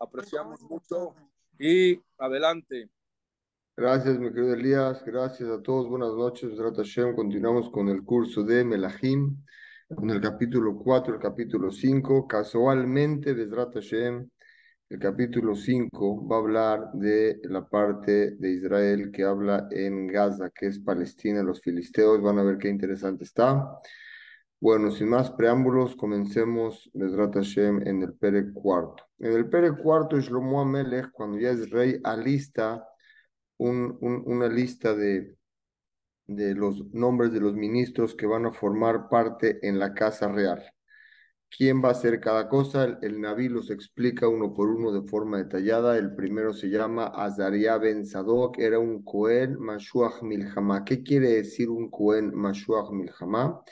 apreciamos mucho y adelante. Gracias, mi querido Elías. Gracias a todos. Buenas noches. Hashem. Continuamos con el curso de Melahim, en el capítulo 4, el capítulo 5. Casualmente, Besrat Hashem, el capítulo 5 va a hablar de la parte de Israel que habla en Gaza, que es Palestina, los filisteos. Van a ver qué interesante está. Bueno, sin más preámbulos, comencemos Besrat Hashem en el Pere cuarto. En el Pere cuarto, Shlomo Amelech, cuando ya es rey, alista un, una lista de, de los nombres de los ministros que van a formar parte en la Casa Real. ¿Quién va a hacer cada cosa? El, el Naví los explica uno por uno de forma detallada. El primero se llama Azaria Ben Sadok, era un Cohen Mashuach Milhamá. ¿Qué quiere decir un Cohen Mashuach Milhamá?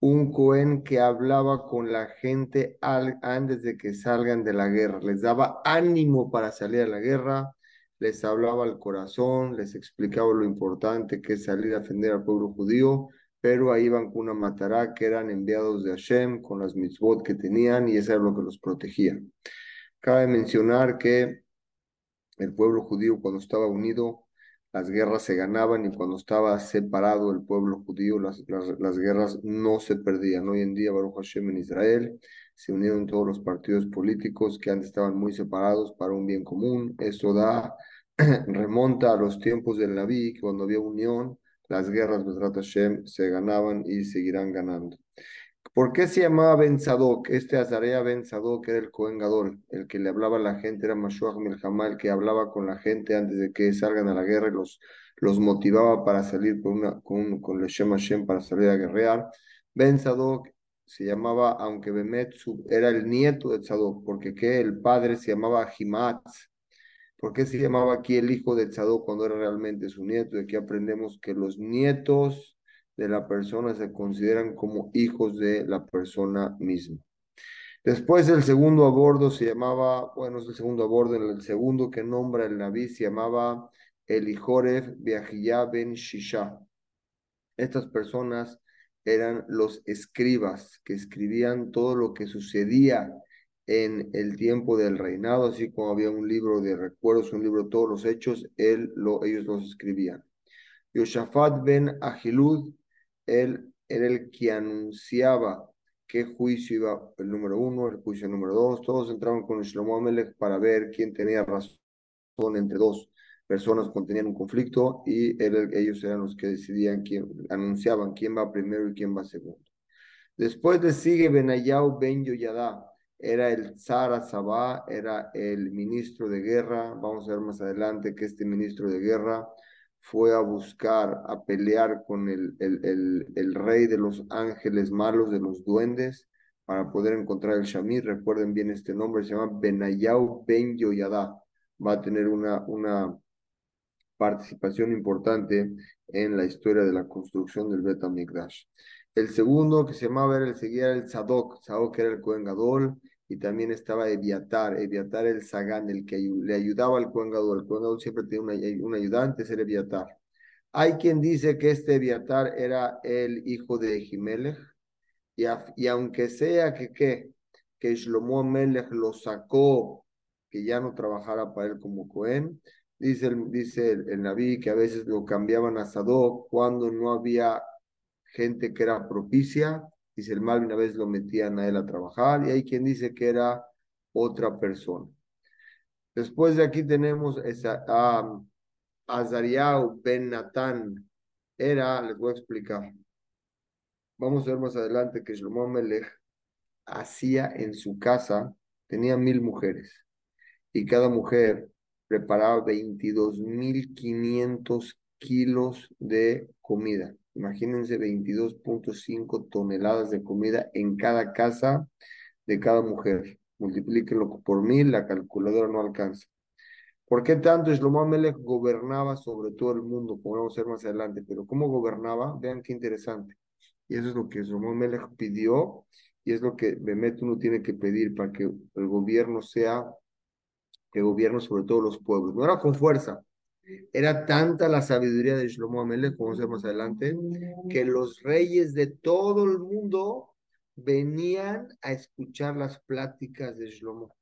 Un Cohen que hablaba con la gente antes de que salgan de la guerra, les daba ánimo para salir a la guerra, les hablaba al corazón, les explicaba lo importante que es salir a defender al pueblo judío, pero ahí iban con una matará que eran enviados de Hashem con las mitzvot que tenían y eso era lo que los protegía. Cabe mencionar que el pueblo judío cuando estaba unido las guerras se ganaban y cuando estaba separado el pueblo judío, las, las, guerras no se perdían. Hoy en día, Baruch Hashem en Israel, se unieron todos los partidos políticos que antes estaban muy separados para un bien común. Eso da, remonta a los tiempos del Naví, cuando había unión, las guerras, Hashem, se ganaban y seguirán ganando. ¿Por qué se llamaba Ben Sadok? Este Azarea Ben Sadok era el Cohen Gadol, el que le hablaba a la gente, era Mashuach Milhamá, el que hablaba con la gente antes de que salgan a la guerra y los, los motivaba para salir con, una, con, Hashem para salir a guerrear. Ben Sadok se llamaba, aunque Bemetsu era el nieto de Tzadok, porque que el padre se llamaba Himatz. ¿Por qué se llamaba aquí el hijo de Tzadok cuando era realmente su nieto? De aquí aprendemos que los nietos de la persona se consideran como hijos de la persona misma. Después el segundo abordo se llamaba, bueno, es el segundo abordo, el segundo que nombra el Naví se llamaba Elijorev Beahiyah ben Shisha. Estas personas eran los escribas que escribían todo lo que sucedía en el tiempo del reinado, así como había un libro de recuerdos, un libro de todos los hechos, él, lo, ellos los escribían. Yoshafat ben Ahilud él era el que anunciaba qué juicio iba el número uno, el juicio número dos. Todos entraban con Shlomo Amelech para ver quién tenía razón entre dos personas cuando tenían un conflicto y ellos eran los que decidían quién, anunciaban quién va primero y quién va segundo. Después le sigue Benayau Ben Yoyadá, era el Zara Sabá, era el ministro de guerra. Vamos a ver más adelante que este ministro de guerra fue a buscar, a pelear con el, el, el, rey de los ángeles malos, de los duendes, para poder encontrar el Shamir. Recuerden bien este nombre, se llama Benayau Ben Yoyada. Va a tener una, una participación importante en la historia de la construcción del Bet. El segundo que se llamaba era el seguía el Sadok, Sadok era el Kohen Gadol, y también estaba Eviatar, Eviatar el Sagán, el que le ayudaba al Kohen El Kohen siempre tenía un, ayudante, es Eviatar. Hay quien dice que este Eviatar era el hijo de Jimelech, y, y aunque sea que, que, que Shlomo Melech lo sacó, que ya no trabajara para él como Cohen, dice el, dice el, el Naví que a veces lo cambiaban a Sadok cuando no había gente que era propicia Dice el Malvin, a veces lo metían a él a trabajar y hay quien dice que era otra persona. Después de aquí tenemos a Azariah Ben Natán. Era, les voy a explicar. Vamos a ver más adelante que Shlomo Melech hacía en su casa, tenía mil mujeres y cada mujer preparaba 22.500 kilos de comida. Imagínense 22.5 toneladas de comida en cada casa de cada mujer. Multiplíquenlo por mil, la calculadora no alcanza. ¿Por qué tanto Shlomo Amelech gobernaba sobre todo el mundo? Como vamos a ver más adelante. Pero ¿cómo gobernaba? Vean qué interesante. Y eso es lo que Shlomo Amelech pidió y es lo que Bemet uno tiene que pedir para que el gobierno sea, que gobierne sobre todos los pueblos. No era con fuerza, era tanta la sabiduría de Shlomo Amelech, como vamos a más adelante, que los reyes de todo el mundo venían a escuchar las pláticas de Shlomo.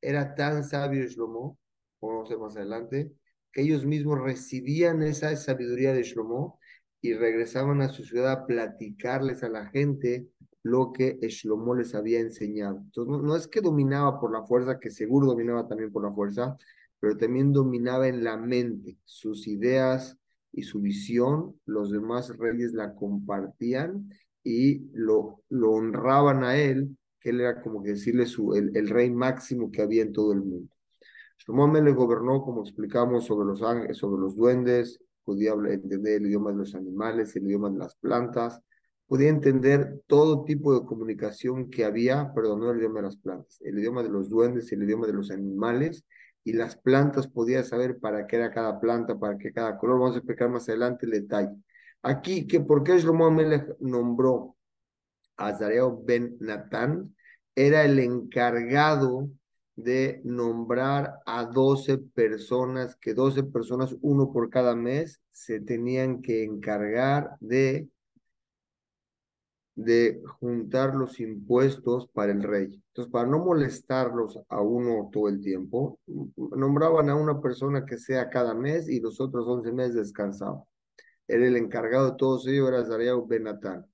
era tan sabio Shlomo, vamos a ver más adelante, que ellos mismos recibían esa sabiduría de Shlomo y regresaban a su ciudad a platicarles a la gente lo que Shlomo les había enseñado. Entonces, no, no, es que dominaba por la fuerza, que seguro dominaba también por la fuerza, pero también dominaba en la mente sus ideas y su visión. Los demás reyes la compartían y lo, honraban a él, que él era como que decirle su, el, rey máximo que había en todo el mundo. Shlomo le gobernó, como explicamos, sobre los ángeles, sobre los duendes, podía entender el idioma de los animales, el idioma de las plantas, podía entender todo tipo de comunicación que había, perdón, no el idioma de las plantas, el idioma de los duendes, el idioma de los animales, y las plantas podía saber para qué era cada planta, para qué cada color. Vamos a explicar más adelante el detalle. Aquí, que por qué Shlomo Amelech nombró a Azareo ben Natán, era el encargado de nombrar a 12 personas, que 12 personas, uno por cada mes, se tenían que encargar de de juntar los impuestos para el rey. Entonces, para no molestarlos a uno todo el tiempo, nombraban a una persona que sea cada mes y los otros 11 meses descansaban. Era el encargado de todos ellos, era Zariah Ben Natán.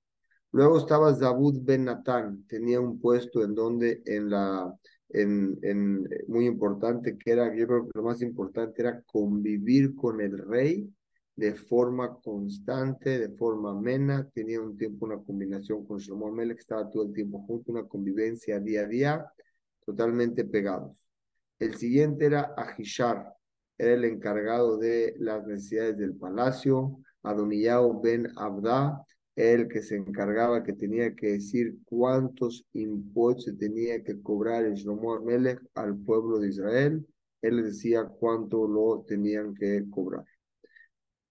Luego estaba Zabud Ben Natán, tenía un puesto en donde, en la, en, en, muy importante, que era, yo creo que lo más importante era convivir con el rey de forma constante, de forma amena, tenía un tiempo una combinación con Shlomo Amelech, estaba todo el tiempo junto, una convivencia día a día, totalmente pegados. El siguiente era Ahishar, era el encargado de las necesidades del palacio, Adoniyao ben Abda, el que se encargaba, que tenía que decir cuántos impuestos tenía que cobrar el Shlomo Amelech al pueblo de Israel, él decía cuánto lo tenían que cobrar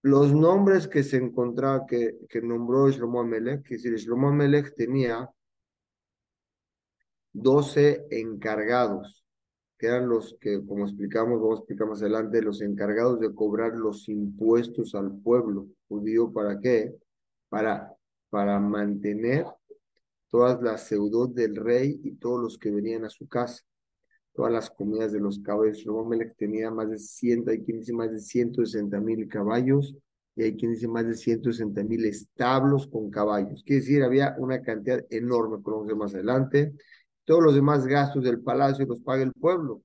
los nombres que se encontraba, que, que nombró Shlomo Amelech, que decir, Shlomo Amelech tenía 12 encargados, que eran los que, como explicamos, vamos a explicar más adelante, los encargados de cobrar los impuestos al pueblo judío, ¿para qué? Para, para mantener todas las seudos del rey y todos los que venían a su casa todas las comidas de los caballos. Shlomo tenía más de 100, hay quien dice más de 160 mil caballos y hay quien dice más de 160 mil establos con caballos. Quiere decir, había una cantidad enorme, como más adelante. Todos los demás gastos del palacio los paga el pueblo.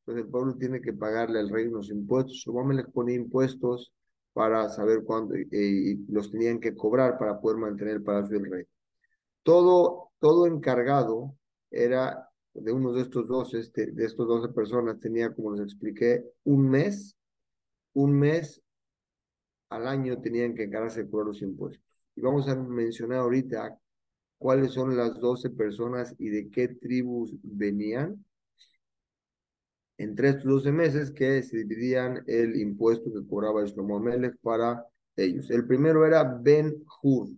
Entonces el pueblo tiene que pagarle al rey unos impuestos. Shlomo ponía impuestos para saber cuándo eh, y los tenían que cobrar para poder mantener el palacio del rey. Todo, todo encargado era de uno de estos dos, este, de estos 12 personas, tenía, como les expliqué, un mes, un mes al año tenían que encargarse por los impuestos. Y vamos a mencionar ahorita cuáles son las 12 personas y de qué tribus venían. Entre estos 12 meses que se dividían el impuesto que cobraba Shlomo Amelech para ellos. El primero era Ben Hur,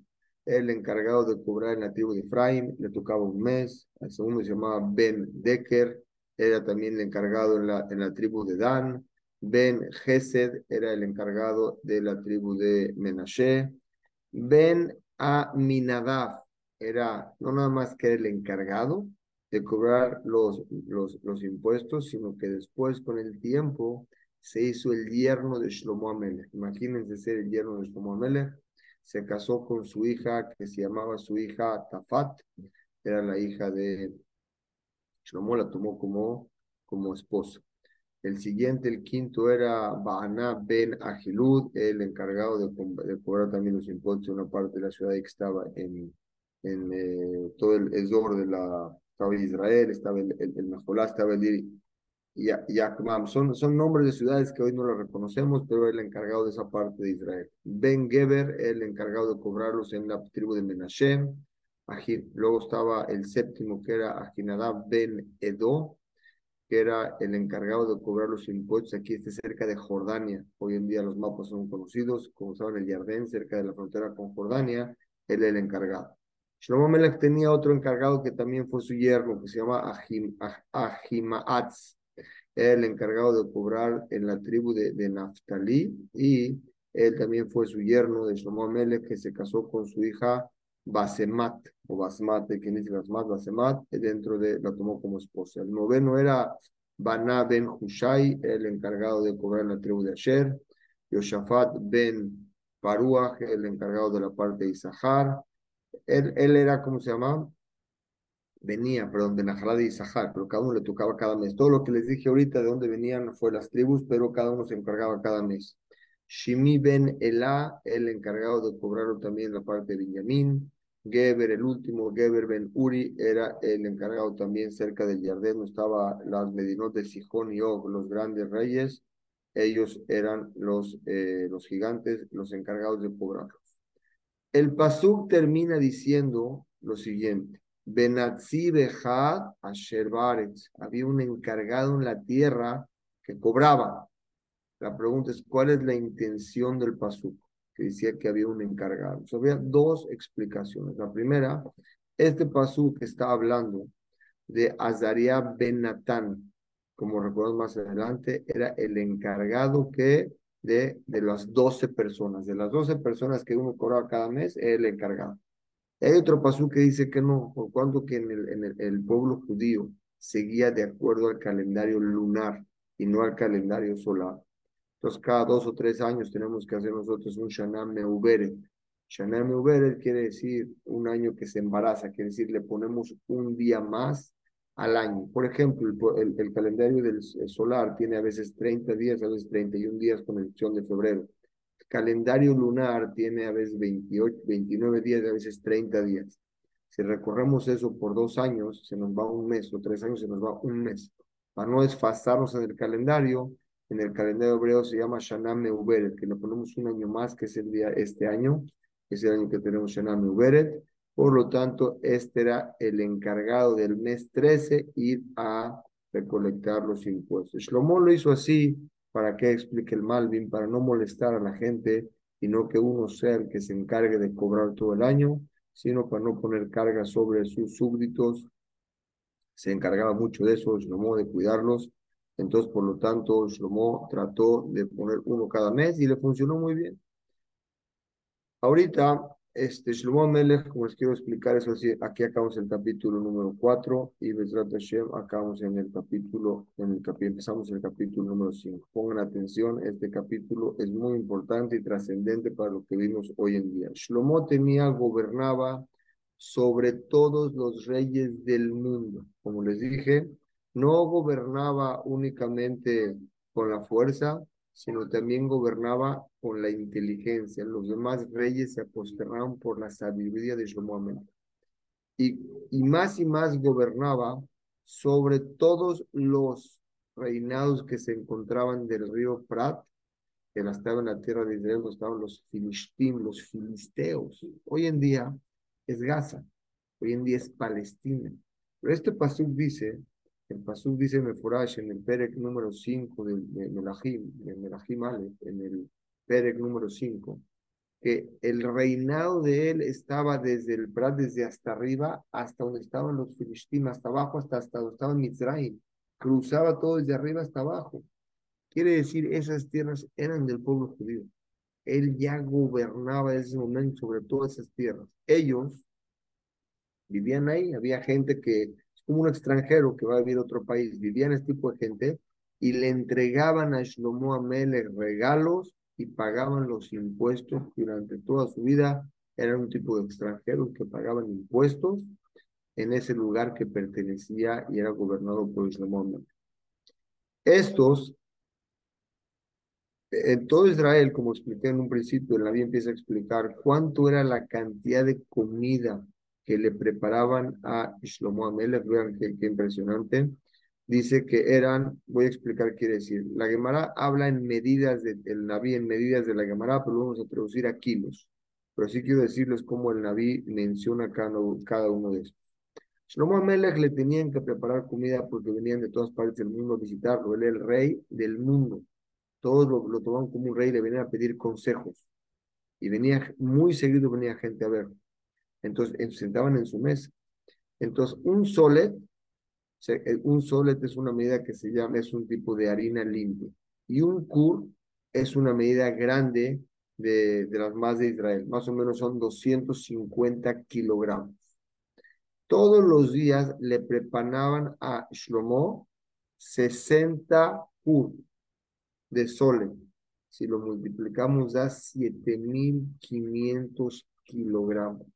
el encargado de cobrar la tribu de Efraín, le tocaba un mes, el segundo se llamaba Ben Decker, era también el encargado en la, en la tribu de Dan, Ben Gesed era el encargado de la tribu de Menashe, Ben Aminadab era no nada más que el encargado de cobrar los, los, los impuestos, sino que después con el tiempo se hizo el yerno de Shlomo Amelech. Imagínense ser el yerno de Shlomo Amelech se casó con su hija que se llamaba su hija Tafat, era la hija de Shlomo, la tomó como, como esposa. El siguiente, el quinto, era Baana ben Agilud, el encargado de, cobrar también los impuestos de una parte de la ciudad que estaba en, en eh, todo el Ezor de la, estaba Israel, estaba el, el, el estaba el y. Son, son nombres de ciudades que hoy no las reconocemos, pero el encargado de esa parte de Israel. Ben Geber, el encargado de cobrarlos en la tribu de Menashem. Luego estaba el séptimo, que era Ajinadab Ben Edo, que era el encargado de cobrar los impuestos aquí este, cerca de Jordania. Hoy en día los mapas son conocidos, como saben, el Yardén, cerca de la frontera con Jordania, él era el encargado. Shlomo tenía otro encargado que también fue su yerno, que se llama Ahimaatz el encargado de cobrar en la tribu de, de Naftali y él también fue su yerno de Shlomo Amelech que se casó con su hija Basemat o Basmat, quien dice Basmat, Basemat, dentro de la tomó como esposa. El noveno era Baná ben Hushai, el encargado de cobrar la tribu de Asher, Yoshafat ben Paruach, el encargado de la parte de Isahar. Él, él era, ¿cómo se llama? Venía, perdón, de Najalá de Isahar, pero cada uno le tocaba cada mes. Todo lo que les dije ahorita de dónde venían fue las tribus, pero cada uno se encargaba cada mes. Shimi ben Elá, el encargado de cobrarlo también la parte de Benjamín. Geber, el último, Geber ben Uri, era el encargado también cerca del Yardén, donde estaban las Medinot de Sijón y Og, los grandes reyes. Ellos eran los, eh, los gigantes, los encargados de cobrarlos. El Pasuk termina diciendo lo siguiente. Había un encargado en la tierra que cobraba. La pregunta es, ¿cuál es la intención del Pasuk? que decía que había un encargado. había dos explicaciones. La primera, este pasú que está hablando de Azaria ben Natán, como recordamos más adelante, era el encargado que de, de las 12 personas. De las 12 personas que uno cobraba cada mes, el encargado. Hay otro pasú que dice que no, por cuanto que en, el, pueblo judío seguía de acuerdo al calendario lunar y no al calendario solar. Entonces, cada dos o tres años tenemos que hacer nosotros un Shana Meuberet. Shana Meuberet quiere decir un año que se embaraza, quiere decir le ponemos un día más al año. Por ejemplo, el, el, calendario del solar tiene a veces 30 días, a veces 31 días con excepción de febrero. Calendario lunar tiene a veces 28, 29 días, a veces 30 días. Si recorremos eso por dos años, se nos va un mes, o tres años, se nos va un mes. Para no desfasarnos en el calendario, en el calendario hebreo se llama Shana Meuberet, que le ponemos un año más, que es el día este año, que es el año que tenemos Shana Meuberet. Por lo tanto, este era el encargado del mes 13 ir a recolectar los impuestos. Shlomo lo hizo así para que explique el Malvin, para no molestar a la gente y no que uno sea el que se encargue de cobrar todo el año, sino para no poner carga sobre sus súbditos. Se encargaba mucho de eso, Shlomo, de cuidarlos entonces, por lo tanto, Shlomo trató de poner uno cada mes y le funcionó muy bien. Ahorita, este Shlomo Melech, como les quiero explicar eso así, aquí acabamos el capítulo número 4 y Bezrat Hashem acabamos en el capítulo, en el capítulo, empezamos el capítulo número 5. Pongan atención, este capítulo es muy importante y trascendente para lo que vimos hoy en día. Shlomo tenía, gobernaba sobre todos los reyes del mundo. Como les dije, no gobernaba únicamente con la fuerza, sino también gobernaba con la inteligencia. Los demás reyes se aposternaron por la sabiduría de Shlomo y, y más y más gobernaba sobre todos los reinados que se encontraban del río Prat, que estaba en la tierra de Israel, estaban los filistín, los filisteos. Hoy en día es Gaza, hoy en día es Palestina. Pero este pasuk dice el Pasuk dice Meforash en el Perek número 5 de, de Melahim, de Melahim Ale, en el Perek número 5, que el reinado de él estaba desde el Prat, desde hasta arriba, hasta donde estaban los filistín, hasta abajo, hasta, hasta donde estaba Mitzrayim. Cruzaba todo desde arriba hasta abajo. Quiere decir, esas tierras eran del pueblo judío. Él ya gobernaba en ese momento sobre todas esas tierras. Ellos vivían ahí, había gente que como un extranjero que va a vivir a otro país, vivían este tipo de gente y le entregaban a Shlomo Amelech regalos y pagaban los impuestos durante toda su vida. Eran un tipo de extranjeros que pagaban impuestos en ese lugar que pertenecía y era gobernado por Shlomo Amelech. Estos, en todo Israel, como expliqué en un principio, la Biblia empieza a explicar cuánto era la cantidad de comida que le preparaban a Shlomo Amelech, vean qué, impresionante. Dice que eran, voy a explicar qué quiere decir. La Gemara habla en medidas de, Naví, en medidas de la Gemara, pero lo vamos a traducir a kilos. Pero sí quiero decirles cómo el Naví menciona cada, cada uno de estos. Shlomo Amelech le tenían que preparar comida porque venían de todas partes del mundo a visitarlo. Él era el rey del mundo. Todos lo, lo tomaban como un rey, le venían a pedir consejos. Y venía, muy seguido venía gente a verlo. Entonces, se sentaban en su mesa. Entonces, un solet, eh, un solet es una medida que se llama, es un tipo de harina limpia. Y un kur es una medida grande de, las más de Israel. Más o menos son 250 kilogramos. Todos los días le preparaban a Shlomo 60 kur de sole. Si lo multiplicamos da 7.500 kilogramos.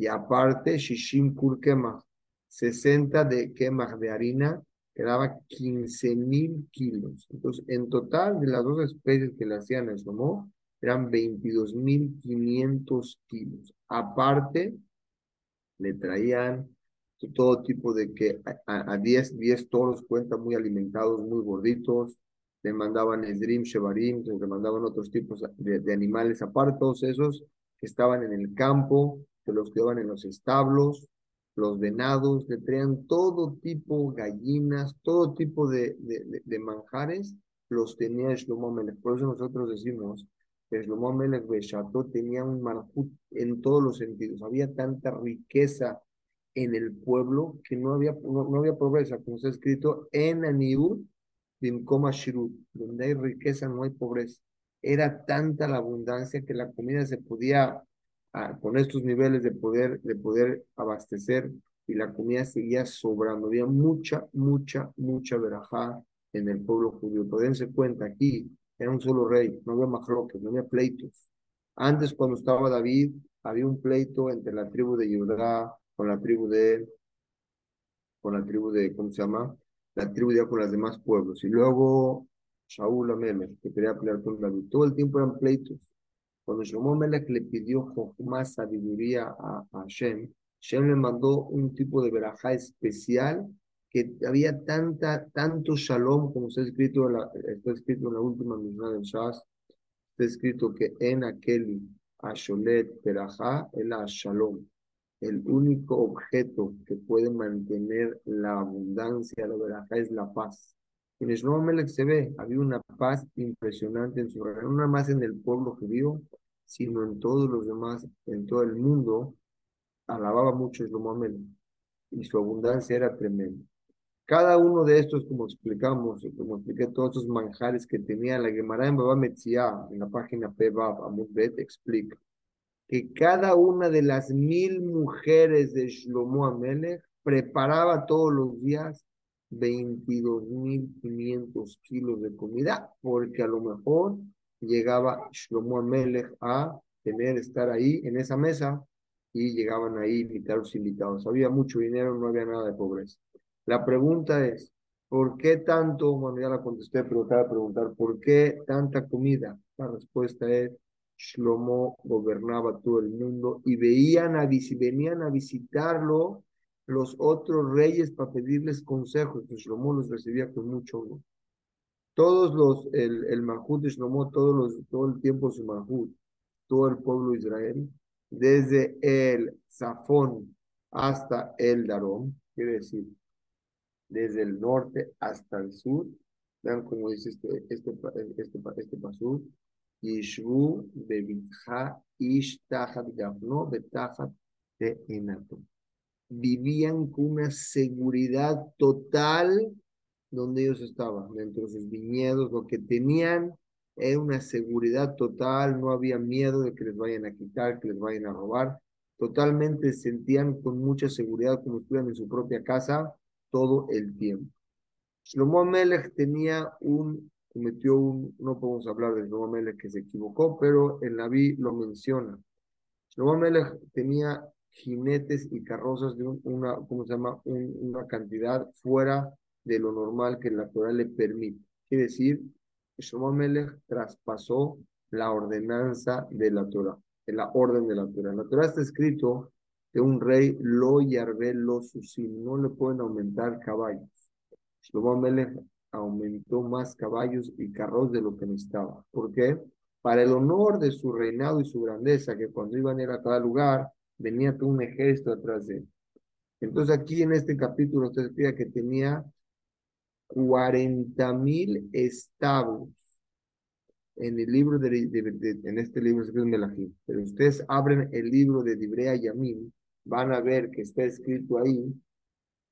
Y aparte, shishim kur quema, 60 de quemas de harina, quedaba 15.000 kilos. Entonces, en total, de las dos especies que le hacían el Shlomo, eran 22.500 kilos. Aparte, le traían todo tipo de que a 10 10 toros cuentan muy alimentados, muy gorditos, le mandaban esdrim, shevarim, le mandaban otros tipos de, animales aparte, todos esos que estaban en el campo, que los quedaban en los establos, los venados, le traían todo tipo, gallinas, todo tipo de, de, de manjares, los tenía Shlomo Melech. Por eso nosotros decimos que Shlomo Melech tenía un marjut en todos los sentidos. Había tanta riqueza en el pueblo que no había, no, había pobreza, como está escrito en Aniud, Bimkoma Shirut, donde hay riqueza no hay pobreza. Era tanta la abundancia que la comida se podía, ah, con estos niveles de poder, de poder abastecer, y la comida seguía sobrando. Había mucha, mucha, mucha verajá en el pueblo judío. Dense cuenta, aquí era un solo rey, no había majloques, no había pleitos. Antes, cuando estaba David, había un pleito entre la tribu de Judá con la tribu de, con la tribu de, ¿cómo se llama? La tribu de con los demás pueblos. Y luego Shaul Amelech, que quería pelear con David. Todo el tiempo eran pleitos. Cuando Shlomo Amelech le pidió más sabiduría a, a Shem, Shem le mandó un tipo de verajá especial que había tanta, tanto shalom, como está escrito, en la, está escrito en la última misma del Shas, está escrito que en aquel Asholet Perajá, el Shalom el único objeto que puede mantener la abundancia, la verdad, es la paz. En Shlomo Melech se ve, había una paz impresionante en su reino, no más en el pueblo judío, sino en todos los demás, en todo el mundo, alababa mucho Shlomo y su abundancia era tremenda. Cada uno de estos, como explicamos, como expliqué, todos estos manjares que tenía la Gemara en Baba Metzia, en la página Pebab, Amudbet, explica que cada una de las mil mujeres de Shlomo Amelech preparaba todos los días 22.500 kilos de comida, porque a lo mejor llegaba Shlomo Amelech a tener, estar ahí en esa mesa y llegaban ahí invitados invitados. Había mucho dinero, no había nada de pobreza. La pregunta es, ¿por qué tanto? Bueno, ya la contesté, pero te voy a preguntar, ¿por qué tanta comida? La respuesta es, Shlomo gobernaba todo el mundo y veían a, venían a visitarlo los otros reyes para pedirles consejos. Shlomo los recibía con mucho honor. Todos los, el, el de todos los, todo el tiempo su Mahut, todo el pueblo de Israel, desde el Zafón hasta el Darom, quiere decir, desde el norte hasta el sur, vean cómo dice este, este, este, este, pasú, Yishvu bebitja ish tachat gafno betachat de. Vivían con una seguridad total donde ellos estaban, dentro de sus viñedos, lo que tenían era una seguridad total, no había miedo de que les vayan a quitar, que les vayan a robar, totalmente sentían con mucha seguridad como estuvieran en su propia casa todo el tiempo. Shlomo Melech tenía un cometió un, no podemos hablar de Shlomo Melech que se equivocó, pero el Naví lo menciona. Shlomo Melech tenía jinetes y carrozas de una, ¿cómo se llama? una cantidad fuera de lo normal que la Torah le permite. Quiere decir, Shlomo Melech traspasó la ordenanza de la Torah, de la orden de la Torah. La Torah está escrito que un rey lo yarbe lo susim, no le pueden aumentar caballos. Shlomo Melech aumentó más caballos y carros de lo que necesitaba. ¿Por qué? Para el honor de su reinado y su grandeza, que cuando iban a ir a cada lugar, venía todo un ejército atrás de él. Entonces aquí en este capítulo usted explica que tenía 40 mil establos en el libro de, en este libro se Melahim. Pero ustedes abren el libro de Dibrea Yamim, van a ver que está escrito ahí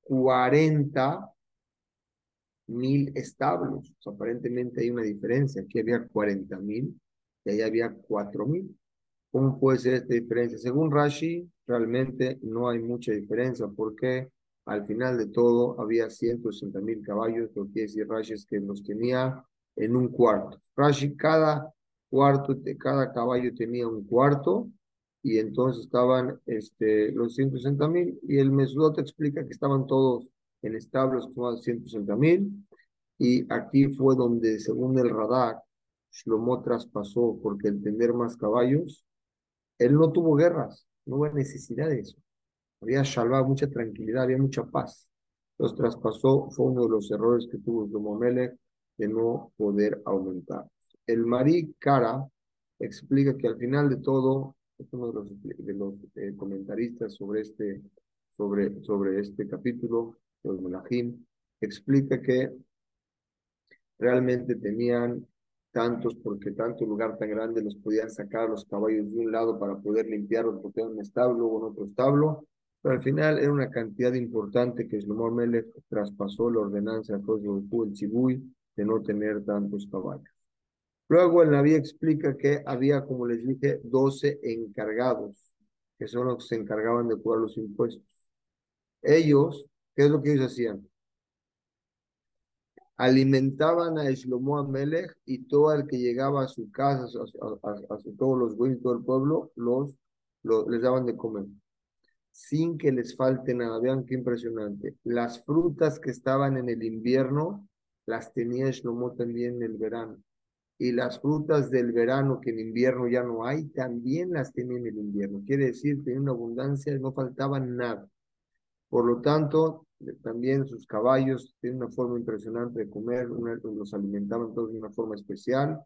40 mil establos. aparentemente hay una diferencia. Aquí había 40 mil y ahí había 4 mil. ¿Cómo puede ser esta diferencia? Según Rashi, realmente no hay mucha diferencia porque al final de todo había 160 mil caballos, lo que decir Rashi que los tenía en un cuarto. Rashi, cada cuarto, cada caballo tenía un cuarto, y entonces estaban este, los 160 mil, y el Mesudot explica que estaban todos en establos como 160 mil, y aquí fue donde, según el radar, Shlomo traspasó, porque el tener más caballos, él no tuvo guerras, no hubo necesidad de eso. Había shalva, mucha tranquilidad, había mucha paz. Los traspasó, fue uno de los errores que tuvo Shlomo Melech de no poder aumentar. El Marí Cara explica que al final de todo, es uno de los, de los eh, comentaristas sobre este, sobre, sobre este capítulo, los Melahim, explica que realmente tenían tantos, porque tanto lugar tan grande los podían sacar los caballos de un lado para poder limpiarlos, porque en un establo o en otro establo, pero al final era una cantidad importante que Shlomo Melech traspasó la ordenanza de el Chibuy de no tener tantos caballos. Luego el Naví explica que había, como les dije, 12 encargados, que son los que se encargaban de cobrar los impuestos. Ellos, ¿qué es lo que ellos hacían? alimentaban a Shlomo Amelech y todo el que llegaba a su casa, a, todos los buenos, todo el pueblo, los, les daban de comer, sin que les falte nada. Vean qué impresionante. Las frutas que estaban en el invierno, las tenía Shlomo también en el verano. Y las frutas del verano que en invierno ya no hay, también las tenía en el invierno. Quiere decir, tenía una abundancia, no faltaba nada. Por lo tanto, también sus caballos tienen una forma impresionante de comer, los alimentaban todos de una forma especial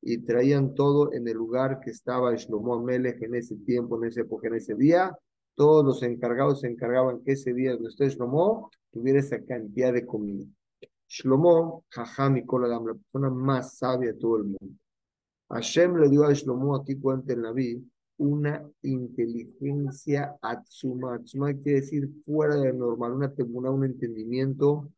y traían todo en el lugar que estaba Shlomo Amelech en ese tiempo, en esa época, en ese día. Todos los encargados se encargaban que ese día donde esté Shlomo tuviera esa cantidad de comida. Shlomo, Jajam y la persona más sabia de todo el mundo. Hashem le dio a Shlomo, aquí cuenta el Naví, una inteligencia atsuma. Atsuma quiere decir fuera de normal, una temuna, un entendimiento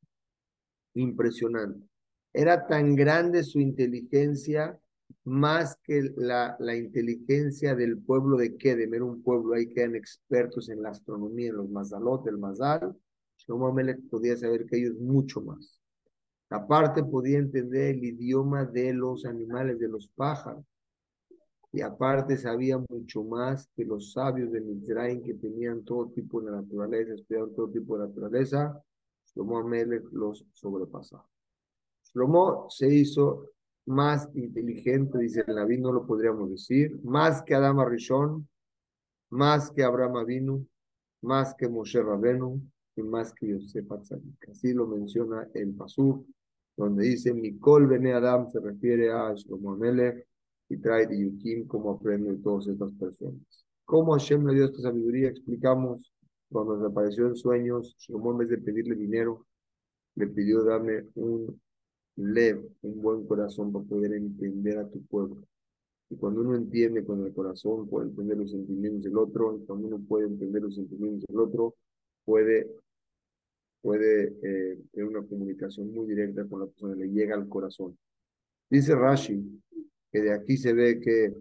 impresionante. Era tan grande su inteligencia, más que la, la inteligencia del pueblo de Kedem, un pueblo ahí que eran expertos en la astronomía, en los mazalot, el mazal. Shlomo podía saber que ellos mucho más. Aparte podía entender el idioma de los animales, de los pájaros y aparte sabía mucho más que los sabios de Mizraim que tenían todo tipo de naturaleza, estudiaban todo tipo de naturaleza, Shlomo Amelech los sobrepasaba. Shlomo se hizo más inteligente, dice el Naví, no lo podríamos decir, más que Adama Rishon, más que Abraham Avinu, más que Moshe Rabenu y más que Yosef Atzadik. Así lo menciona el Pasuk, donde dice Mikol Bene Adam se refiere a Shlomo Amelech, y trae de Yukim como aprende de todas estas personas. ¿Cómo Hashem le dio esta sabiduría? Explicamos cuando le apareció en sueños, Shlomo en vez de pedirle dinero, le pidió darme un lev, un buen corazón para poder entender a tu pueblo. Y cuando uno entiende con el corazón, puede entender los sentimientos del otro, y cuando uno puede entender los sentimientos del otro, puede, puede eh, tener una comunicación muy directa con la persona, le llega al corazón. Dice Rashi, que de aquí se ve que,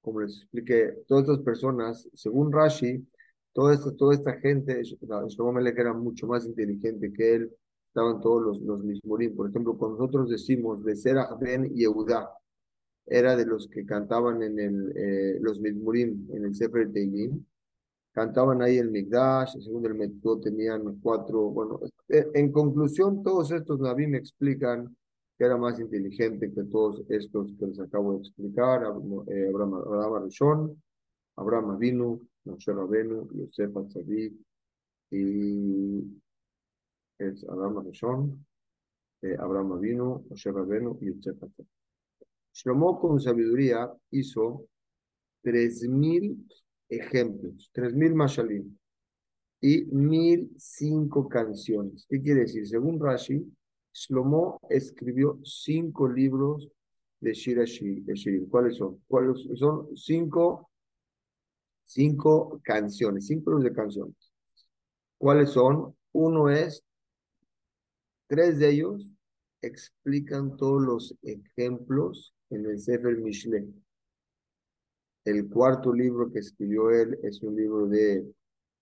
como les expliqué, todas estas personas, según Rashi, toda esta, toda esta gente, Shlomo era mucho más inteligente que él, estaban todos los, los mismorim. Por ejemplo, cuando nosotros decimos de Serach Ben Yehuda, era de los que cantaban en el, eh, los mismorim, en el Sefer Teilim, cantaban ahí el Migdash, según el método tenían cuatro, bueno, en conclusión, todos estos Naví me explican que era más inteligente que todos estos que les acabo de explicar, eh, Abraham, Abraham Rishon, Abraham Avinu, Moshe Rabenu, Yosef Atzadik, y es Abraham Rishon, eh, Abraham Avinu, Moshe Rabenu y Atzadik. Shlomo con sabiduría hizo tres mil ejemplos, tres mil mashalim y mil cinco canciones. ¿Qué quiere decir? Según Rashi, Shlomo escribió cinco libros de Shira Shirim. ¿Cuáles son? ¿Cuáles son? Cinco, cinco canciones, cinco libros de canciones. ¿Cuáles son? Uno es, tres de ellos explican todos los ejemplos en el Sefer Mishle. El cuarto libro que escribió él es un libro de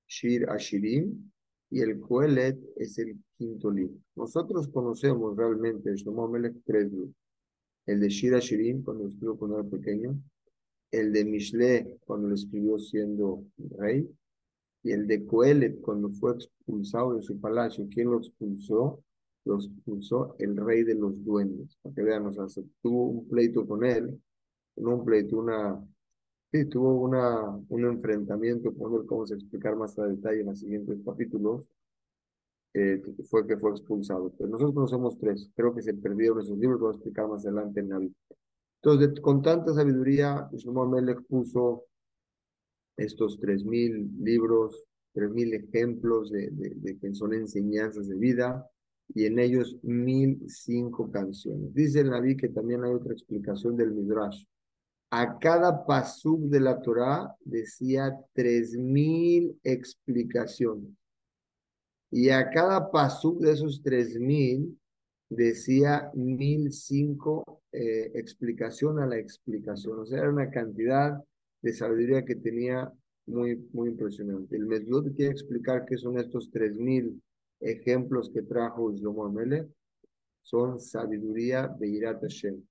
Shir Ashirim y el Coelet es el quinto libro. Nosotros conocemos realmente Shlomo tres libros. El de Shira Shirin, cuando lo escribió cuando era pequeño, el de Mishle, cuando lo escribió siendo rey, y el de Coelet, cuando fue expulsado de su palacio. ¿Quién lo expulsó? Lo expulsó el rey de los duendes. Para que vean, o sea, tuvo un pleito con él, no un pleito, una Sí, tuvo una, un enfrentamiento con él, como se explicar más a detalle en los siguientes capítulos, eh, fue que fue expulsado. Pero nosotros conocemos tres, creo que se perdieron esos libros, lo voy a explicar más adelante en la vida. Entonces, con tanta sabiduría, Shlomo Amelech puso estos tres mil libros, tres mil ejemplos de, de, de, que son enseñanzas de vida, y en ellos mil cinco canciones. Dice el Naví que también hay otra explicación del Midrash a cada pasuk de la Torah decía tres mil explicaciones. Y a cada pasuk de esos tres mil decía mil cinco eh, explicación a la explicación. O sea, era una cantidad de sabiduría que tenía muy, muy impresionante. El Medjud quiere explicar qué son estos tres mil ejemplos que trajo Shlomo Amele. Son sabiduría de Irat Hashem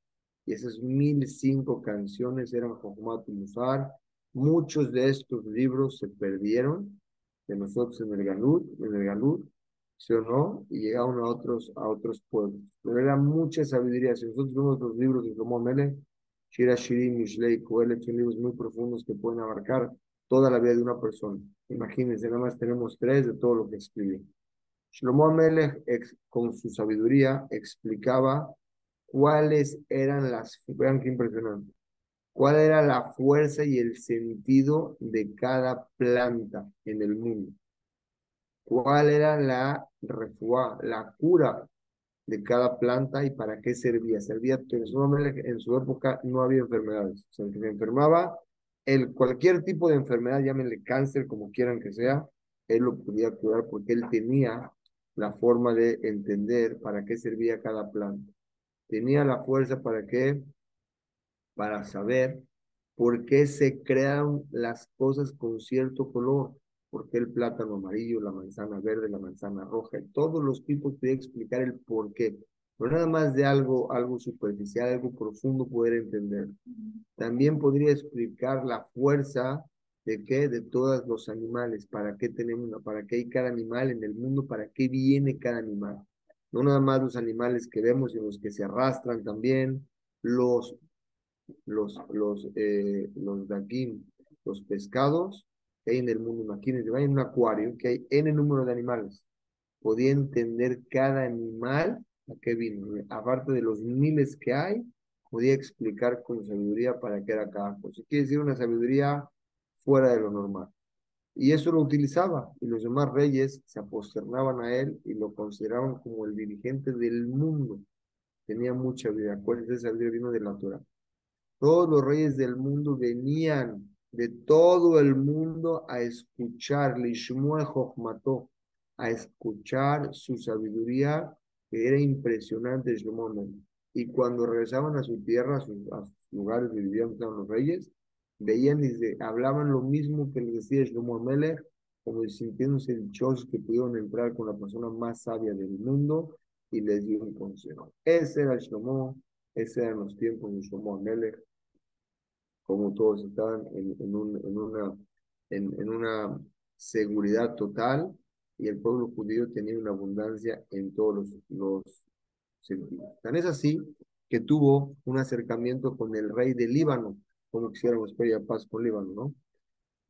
y esas mil cinco canciones eran Jochmat Musar. Muchos de estos libros se perdieron de nosotros en el Galut, en el Galut, ¿sí o no? Y llegaron a otros, a otros pueblos. Pero era mucha sabiduría. Si nosotros vemos los libros de Shlomo Mele, Shira Shirin, Mishlei, Kohelet, son libros muy profundos que pueden abarcar toda la vida de una persona. Imagínense, nada más tenemos tres de todo lo que escribió. Shlomo Amelech, con su sabiduría, explicaba cuáles eran las, vean qué impresionante, cuál era la fuerza y el sentido de cada planta en el mundo, cuál era la refuá, la cura de cada planta y para qué servía. Servía, en su, época no había enfermedades, o se enfermaba, el, cualquier tipo de enfermedad, llámenle cáncer, como quieran que sea, él lo podía curar porque él tenía la forma de entender para qué servía cada planta tenía la fuerza para qué? Para saber por qué se crean las cosas con cierto color, por qué el plátano amarillo, la manzana verde, la manzana roja, todos los tipos podía explicar el por qué. Pero nada más de algo, algo superficial, algo profundo poder entender. También podría explicar la fuerza de qué, de todos los animales, para qué tenemos, para qué hay cada animal en el mundo, para qué viene cada animal no nada más los animales que vemos, sino los que se arrastran también, los, los, los, eh, los los pescados que hay en el mundo. Imagínense, va en un acuario que hay N número de animales. Podía entender cada animal a qué vino. Aparte de los miles que hay, podía explicar con sabiduría para qué era cada cosa. Quiere decir una sabiduría fuera de lo normal. Y eso lo utilizaba, y los demás reyes se aposternaban a él y lo consideraban como el dirigente del mundo. Tenía mucha vida. Acuérdense, esa vida vino de la Torah. Todos los reyes del mundo venían de todo el mundo a escuchar, a escuchar su sabiduría, que era impresionante, Y cuando regresaban a su tierra, a sus, lugares donde vivían los reyes, veían y hablaban lo mismo que les decía Shlomo Amelech, como sintiéndose dichosos que pudieron entrar con la persona más sabia del mundo y les dio un consejo. Ese era Shlomo, ese eran los tiempos de Shlomo Amelech, como todos estaban en, en, un, en, una, en, en una seguridad total y el pueblo judío tenía una abundancia en todos los, los sentidos. Tan es así que tuvo un acercamiento con el rey del Líbano, como quisiéramos pedir paz con Líbano, ¿no?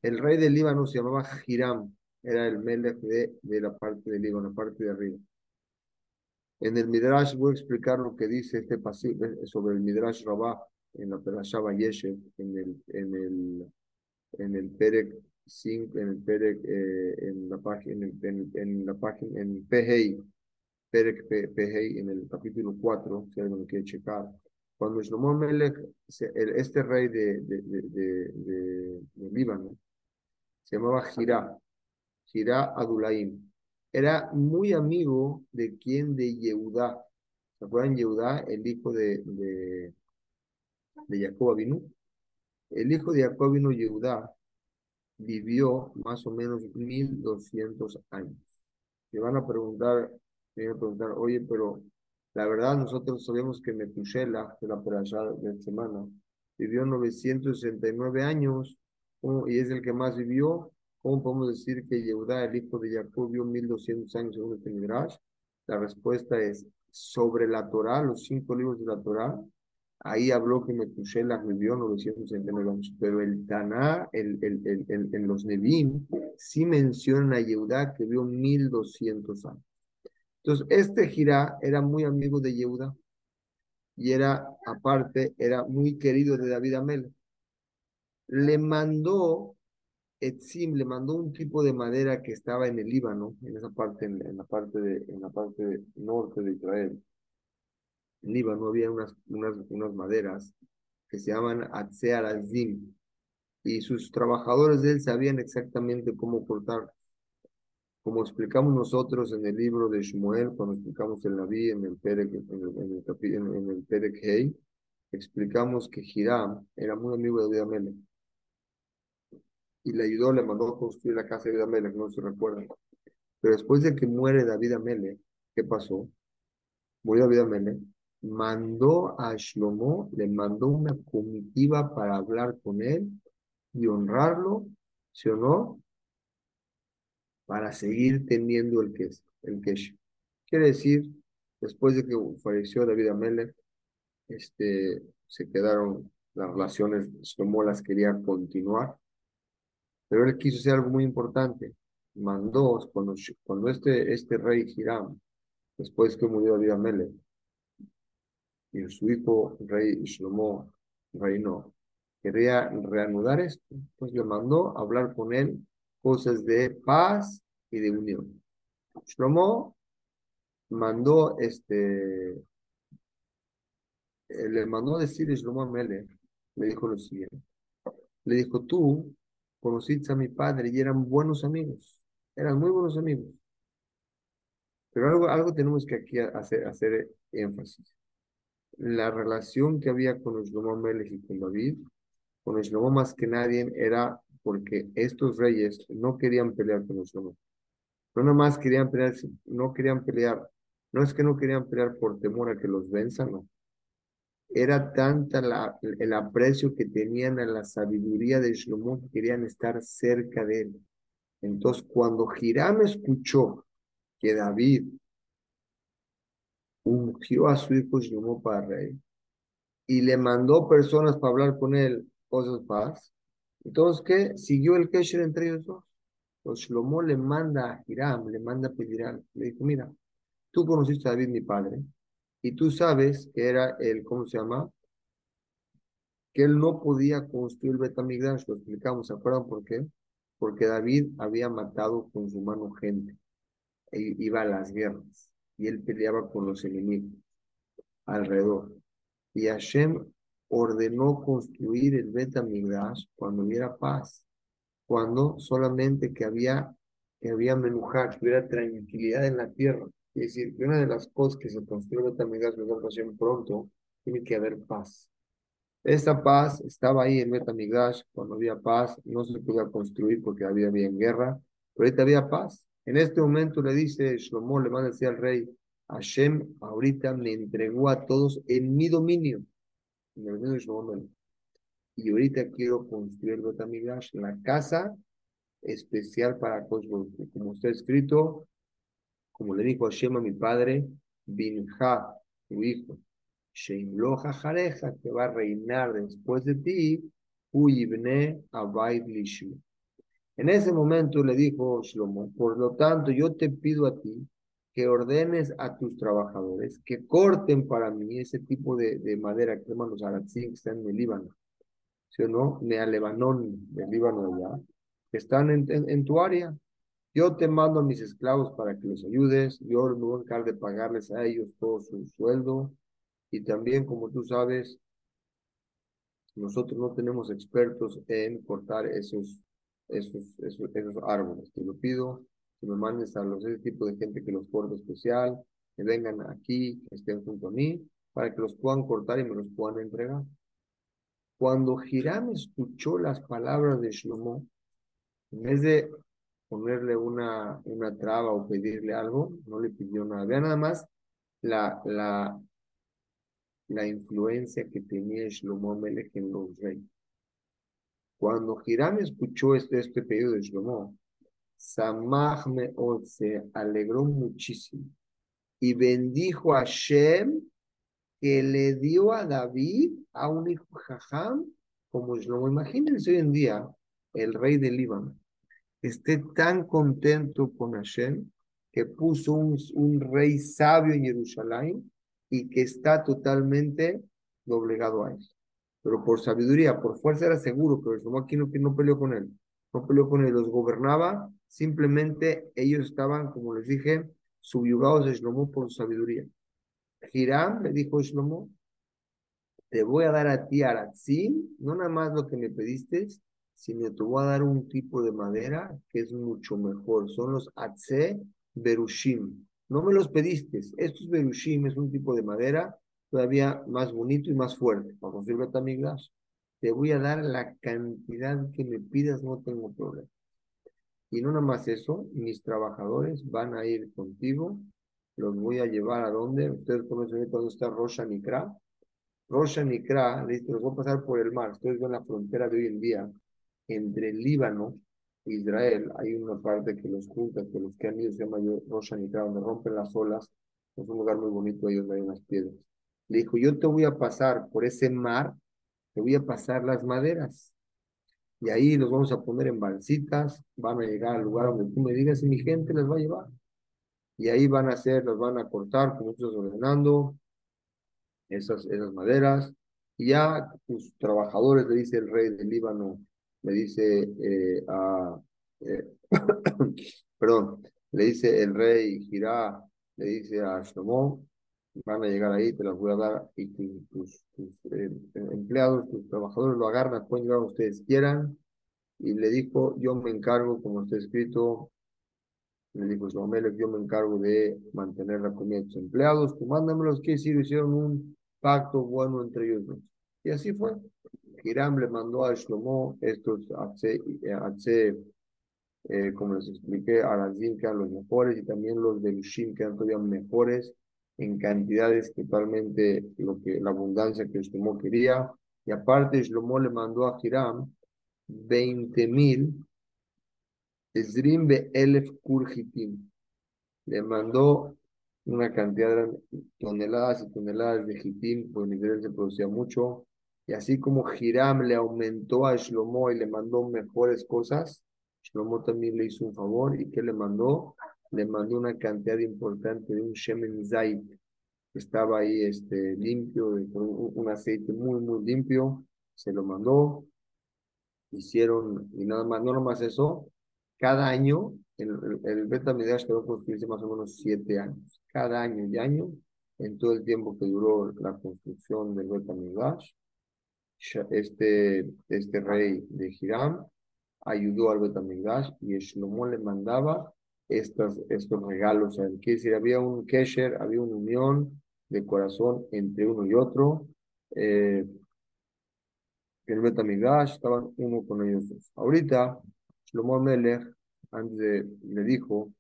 El rey del Líbano se llamaba Hiram, era el melech de, de la parte del Líbano, la parte de arriba. En el Midrash voy a explicar lo que dice este pasillo eh, sobre el Midrash Rabá en la Perashá Yeshev, en el, en el, en el Perek 5, en el Perek, eh, en la página, en, en, la página, en Pehei, Perek Pehei, en el capítulo 4, si alguien quiere checar. Cuando Shlomo Melech, este rey de, de, de, de, Líbano, se llamaba Girá, Girá Adulaim, era muy amigo de quien de Yehudá. ¿Se acuerdan Yehudá, el hijo de, de, de? El hijo de Jacob Abinu, Yehudá, vivió más o menos 1200 años. te van a preguntar, te van a preguntar, oye, pero la verdad nosotros sabemos que Metushela, de la perashá de semana, vivió 969 años y es el que más vivió. ¿Cómo podemos decir que Yehudá, el hijo de Jacob, vivió 1200 años según este Midrash? La respuesta es sobre la Torah, los cinco libros de la Torah. Ahí habló que Metushela vivió 969 años, pero el Taná, el, el, el, en los Nevim, sí menciona a Yehudá que vivió 1200 años. Entonces, este Girá era muy amigo de Yehuda y era, aparte, era muy querido de David Amel. Le mandó Etzim, le mandó un tipo de madera que estaba en el Líbano, en esa parte, en, la parte de, en la parte norte de Israel. En Líbano había unas, unas, unas maderas que se llaman Azim y sus trabajadores de él sabían exactamente cómo cortar como explicamos nosotros en el libro de Shmuel, cuando explicamos el Naví en el Perek, en el, en el, Perek Hei, explicamos que Hiram era muy amigo de David Y le ayudó, le mandó a construir la casa de David Amelech, no se recuerda. Pero después de que muere David Amelech, ¿qué pasó? Murió David Amelech, mandó a Shlomo, le mandó una comitiva para hablar con él y honrarlo, ¿sí o no? Para seguir teniendo el queso. El queso. Quiere decir, después de que falleció David Amelech, este, se quedaron las relaciones, Shlomo las quería continuar, pero él quiso hacer algo muy importante. Mandó, cuando, cuando este, este rey Hiram, después que murió David Amelech, y su hijo rey Shlomo reinó, quería reanudar esto, pues le mandó hablar con él cosas de paz y de unión. Shlomo mandó este, eh, le mandó decir a Shlomo Mele, le dijo lo siguiente, le dijo, tú conociste a mi padre y eran buenos amigos, eran muy buenos amigos. Pero algo, algo tenemos que aquí hacer, hacer énfasis. La relación que había con Shlomo Melech y con David, con Shlomo más que nadie, era porque estos reyes no querían pelear con Shlomo. No nomás querían pelear, no querían pelear. No es que no querían pelear por temor a que los venzan, no. Era tanta el aprecio que tenían a la sabiduría de Shlomo que querían estar cerca de él. Entonces, cuando Hiram escuchó que David ungió a su hijo Shlomo para rey y le mandó personas para hablar con él cosas paz, entonces, ¿qué? Siguió el Kesher entre ellos dos. Entonces, Shlomo le manda a Hiram, le manda a pedir algo. Le dijo, mira, tú conociste a David, mi padre, y tú sabes que era el, ¿cómo se llama? Que él no podía construir Betamigdash, lo explicamos, ¿se acuerdan por qué? Porque David había matado con su mano gente, e iba a las guerras, y él peleaba con los enemigos alrededor. Y Hashem ordenó construir el Betamigdash cuando hubiera paz, cuando solamente que había, que había que hubiera tranquilidad en la tierra. Es decir, que una de las cosas que se construye el Betamigdash pronto, tiene que haber paz. Esa paz estaba ahí en Betamigdash, cuando había paz, no se podía construir porque había bien guerra, pero ahorita había paz. En este momento le dice Shlomo, le manda a decir al rey, Hashem ahorita me entregó a todos en mi dominio y ahorita quiero construir la casa especial para Cosmos. Como está escrito, como le dijo Hashem a mi padre, Binja, tu hijo, Sheimloja Jareja, que va a reinar después de ti, Uyibne Abaid Lishu. En ese momento le dijo Shlomo, por lo tanto yo te pido a ti que ordenes a tus trabajadores que corten para mí ese tipo de, de madera que llaman los aratzí que están en el Líbano, ¿sí o no? Nea Lebanón del Líbano allá, que están en, en, tu área. Yo te mando a mis esclavos para que los ayudes, yo me voy a encargar de pagarles a ellos todo su sueldo, y también, como tú sabes, nosotros no tenemos expertos en cortar esos, esos, esos, esos árboles. Te lo pido que me mandes a los ese tipo de gente que los corta especial, que vengan aquí, que estén junto a mí, para que los puedan cortar y me los puedan entregar. Cuando Hiram escuchó las palabras de Shlomo, en vez de ponerle una, una traba o pedirle algo, no le pidió nada. Vean nada más la, la, la influencia que tenía Shlomo Melech en los reyes. Cuando Hiram escuchó este, este pedido de Shlomo, Samach Meod se alegró muchísimo y bendijo a Shem que le dio a David a un hijo jajam como Shlomo. Imagínense hoy en día el rey del Líbano esté tan contento con Hashem que puso un, rey sabio en Jerusalén y que está totalmente doblegado a él. Pero por sabiduría, por fuerza era seguro, pero Shlomo aquí no, no peleó con él. No peleó con él, los gobernaba, simplemente ellos estaban, como les dije, subyugados de Shlomo por su sabiduría. Hiram le dijo a Shlomo, te voy a dar a ti Aratzim, no nada más lo que me pediste, sino te voy a dar un tipo de madera que es mucho mejor. Son los Atze Berushim. No me los pediste. Estos Berushim es un tipo de madera todavía más bonito y más fuerte. Para construir Betamigdash, te voy a dar la cantidad que me pidas, no tengo problema. Y no nada más eso, mis trabajadores van a ir contigo, los voy a llevar a donde, ustedes conocen dónde está Rosh Nikra. Rosh Nikra, dice, los voy a pasar por el mar, ustedes ven la frontera de hoy en día, entre el Líbano e Israel, hay una parte que los junta, que los que han ido se llama Rosh Nikra, donde rompen las olas, es un lugar muy bonito ahí donde hay unas piedras. Le dijo, yo te voy a pasar por ese mar, te voy a pasar las maderas. Y ahí los vamos a poner en balsitas, van a llegar al lugar donde tú me digas y mi gente les va a llevar. Y ahí van a hacer, los van a cortar, como estás ordenando, esas, esas maderas. Y ya tus trabajadores, le dice el rey del Líbano, le dice eh, a, eh, perdón, le dice el rey Girá, le dice a Shlomo, van a llegar ahí, te las voy a dar y tus, eh, empleados, tus trabajadores lo agarran, pueden llegar ustedes quieran. Y le dijo, yo me encargo, como está escrito, le dijo Shlomelech, yo me encargo de mantener la comida de tus empleados, tú mándamelos, que hicieron un pacto bueno entre ellos dos. Y así fue. Hiram le mandó a Shlomo estos Atse, eh, como les expliqué, Arazim que eran los mejores y también los de Lushim que eran todavía mejores en cantidades totalmente lo que, la abundancia que Shlomo quería. Y aparte, Shlomo le mandó a Hiram 20 mil Esrim Elef Kurjitim. Le mandó una cantidad de toneladas y toneladas de jitim, pues en Israel se producía mucho. Y así como Hiram le aumentó a Shlomo y le mandó mejores cosas, Shlomo también le hizo un favor. ¿Y qué le mandó? Le mandó una cantidad importante de un Shemen Zait, que estaba ahí este, limpio, un aceite muy, muy limpio, se lo mandó, hicieron, y nada más, no nomás eso, cada año, el, el, Beta Midrash quedó construirse más o menos siete años, cada año y año, en todo el tiempo que duró la construcción del Beta Midrash, este, este rey de Hiram ayudó al Beta Midrash y Shlomo le mandaba estos, estos regalos. Quiere decir, había un kesher, había una unión de corazón entre uno y otro. Eh, en Metamigash estaban uno con ellos dos. Ahorita, Shlomo Melech, antes le dijo,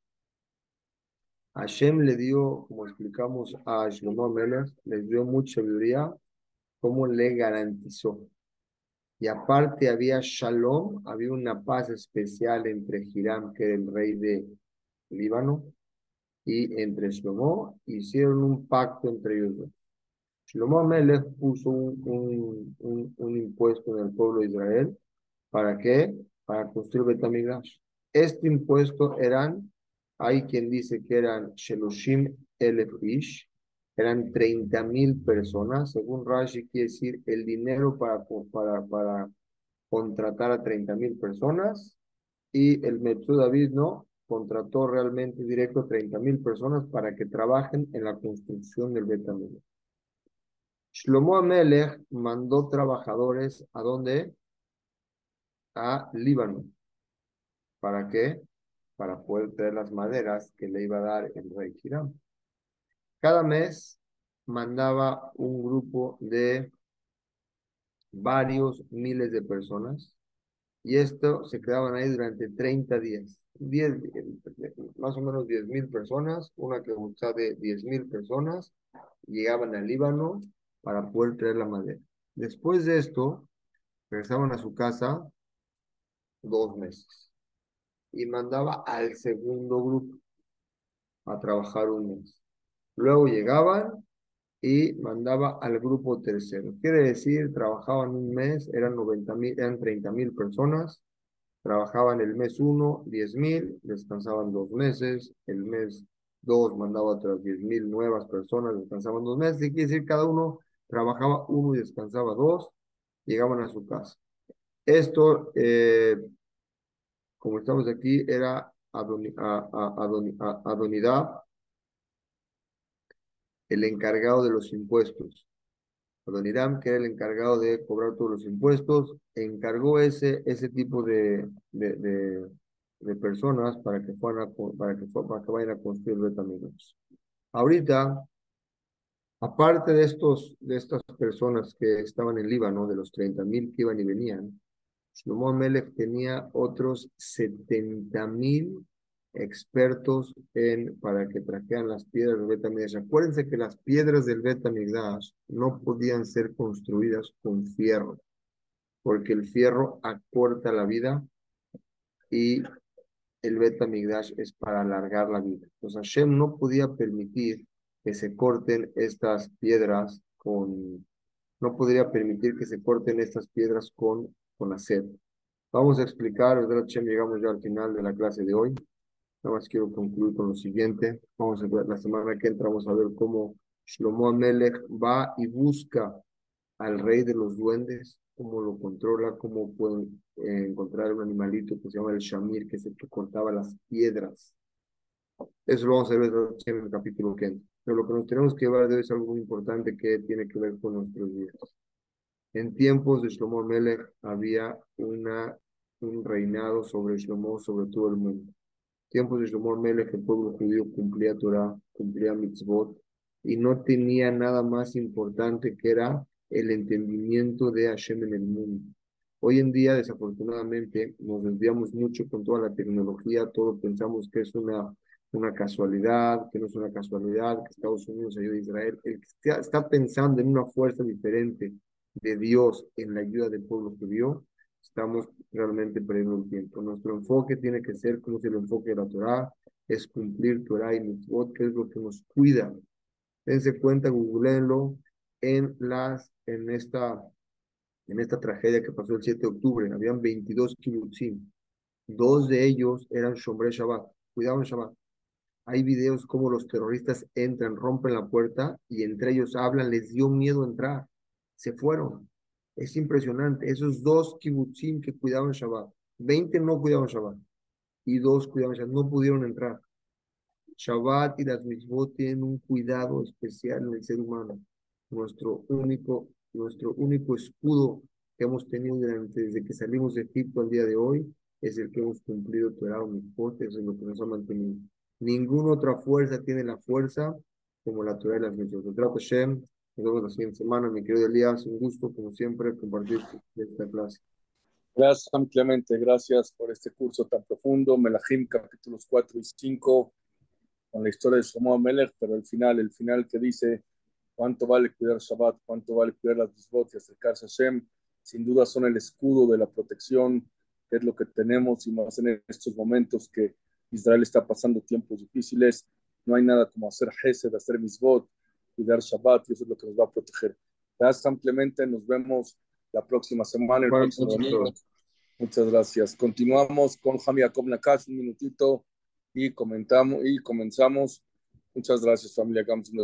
Hashem le dio, como explicamos a Shlomo Melech, les dio mucha sabiduría, como le garantizó. Y aparte había shalom, había una paz especial entre Hiram, que era el rey de Líbano, y entre Shlomo hicieron un pacto entre ellos dos. Shlomo Amelech puso un, un, un, impuesto en el pueblo de Israel. ¿Para qué? Para construir Betamigrash. Este impuesto eran, hay quien dice que eran Sheloshim Elefish, eran 30 mil personas. Según Rashi, quiere decir el dinero para, para, para contratar a 30 mil personas. Y el Metzu David no, contrató realmente directo 30 mil personas para que trabajen en la construcción del Betamigdash. Shlomo Amelech mandó trabajadores a dónde? A Líbano. ¿Para qué? Para poder traer las maderas que le iba a dar el rey Hiram. Cada mes mandaba un grupo de varios miles de personas Y esto se quedaban ahí durante 30 días. 10, más o menos 10 mil personas, una que de 10 mil personas, llegaban al Líbano para poder traer la madera. Después de esto, regresaban a su casa dos meses y mandaba al segundo grupo a trabajar un mes. Luego llegaban y mandaba al grupo tercero. Quiere decir, trabajaban un mes, eran, 90 mil, eran 30 mil personas, trabajaban el mes uno, 10 mil, descansaban dos meses, el mes dos mandaba otras 10 mil nuevas personas, descansaban dos meses, y quiere decir, cada uno trabajaba uno y descansaba dos, llegaban a su casa. Esto, eh, como estamos aquí, era Adonidad, el encargado de los impuestos. Adoniram, que era el encargado de cobrar todos los impuestos, encargó ese, ese tipo de, de, personas para que, fueran para, que, para que vayan a construir Betaminos. Ahorita, aparte de, estos, de estas personas que estaban en Líbano, de los 30.000 que iban y venían, Shlomo Melech tenía otros 70.000 expertos en, para que trajeran las piedras del Betamigdash. Acuérdense que las piedras del Betamigdash no podían ser construidas con fierro, porque el fierro acorta la vida y el Betamigdash es para alargar la vida. Entonces Hashem no podía permitir que se corten estas piedras con, no podría permitir que se corten estas piedras con, con acero. Vamos a explicar, Hashem, llegamos ya al final de la clase de hoy. Nada más quiero concluir con lo siguiente. Vamos a ver la semana que entra, vamos a ver cómo Shlomo Amelech va y busca al rey de los duendes, cómo lo controla, cómo pueden eh, encontrar un animalito que se llama el Shamir, que es el que cortaba las piedras. Eso lo vamos a ver en el capítulo que entra. Pero lo que nos tenemos que llevar de hoy es algo muy importante que tiene que ver con nuestros días. En tiempos de Shlomo Melech había una, un reinado sobre Shlomo, sobre todo el mundo tiempos de Shlomo Melech, el pueblo judío cumplía Torah, cumplía mitzvot, y no tenía nada más importante que era el entendimiento de Hashem en el mundo. Hoy en día, desafortunadamente, nos desviamos mucho con toda la tecnología, todos pensamos que es una, una casualidad, que no es una casualidad, que Estados Unidos ayuda a Israel. El que está pensando en una fuerza diferente de Dios en la ayuda del pueblo judío, estamos realmente perdiendo el tiempo. Nuestro enfoque tiene que ser como si el enfoque de la Torah es cumplir Torah y Mitzvot, que es lo que nos cuida. Dense cuenta, googleenlo en las, en esta, en esta tragedia que pasó el 7 de octubre. Habían 22 kibbutzim. Dos de ellos eran Shombre Shabbat, cuidaban Shabbat. Hay videos como los terroristas entran, rompen la puerta y entre ellos hablan, les dio miedo entrar. Se fueron. Es impresionante. Esos dos kibbutzim que cuidaban Shabbat, 20 no cuidaban Shabbat y dos cuidaban Shabbat, no pudieron entrar. Shabbat y las mitzvot tienen un cuidado especial en el ser humano. Nuestro único, nuestro único escudo que hemos tenido desde que salimos de Egipto al día de hoy es el que hemos cumplido Torah Mitzvot, es lo que nos ha mantenido. Ninguna otra fuerza tiene la fuerza como la Torah y las mitzvot. Nos vemos la siguiente semana, mi querido Elías. Un gusto, como siempre, compartir esta clase. Gracias, Sam Clemente. Gracias por este curso tan profundo. Melahim, capítulos 4 y 5, con la historia de Shlomo Melech, pero el final, el final que dice cuánto vale cuidar Shabbat, cuánto vale cuidar las disbot y acercarse a Hashem, sin duda son el escudo de la protección, que es lo que tenemos y más en estos momentos que Israel está pasando tiempos difíciles. No hay nada como hacer Hesed, hacer Misbot, cuidar Shabbat y eso es lo que nos va a proteger. Gracias ampliamente, nos vemos la próxima semana. Muchas gracias. Continuamos con Jami Jacob Nakash, un minutito y comentamos y comenzamos. Muchas gracias familia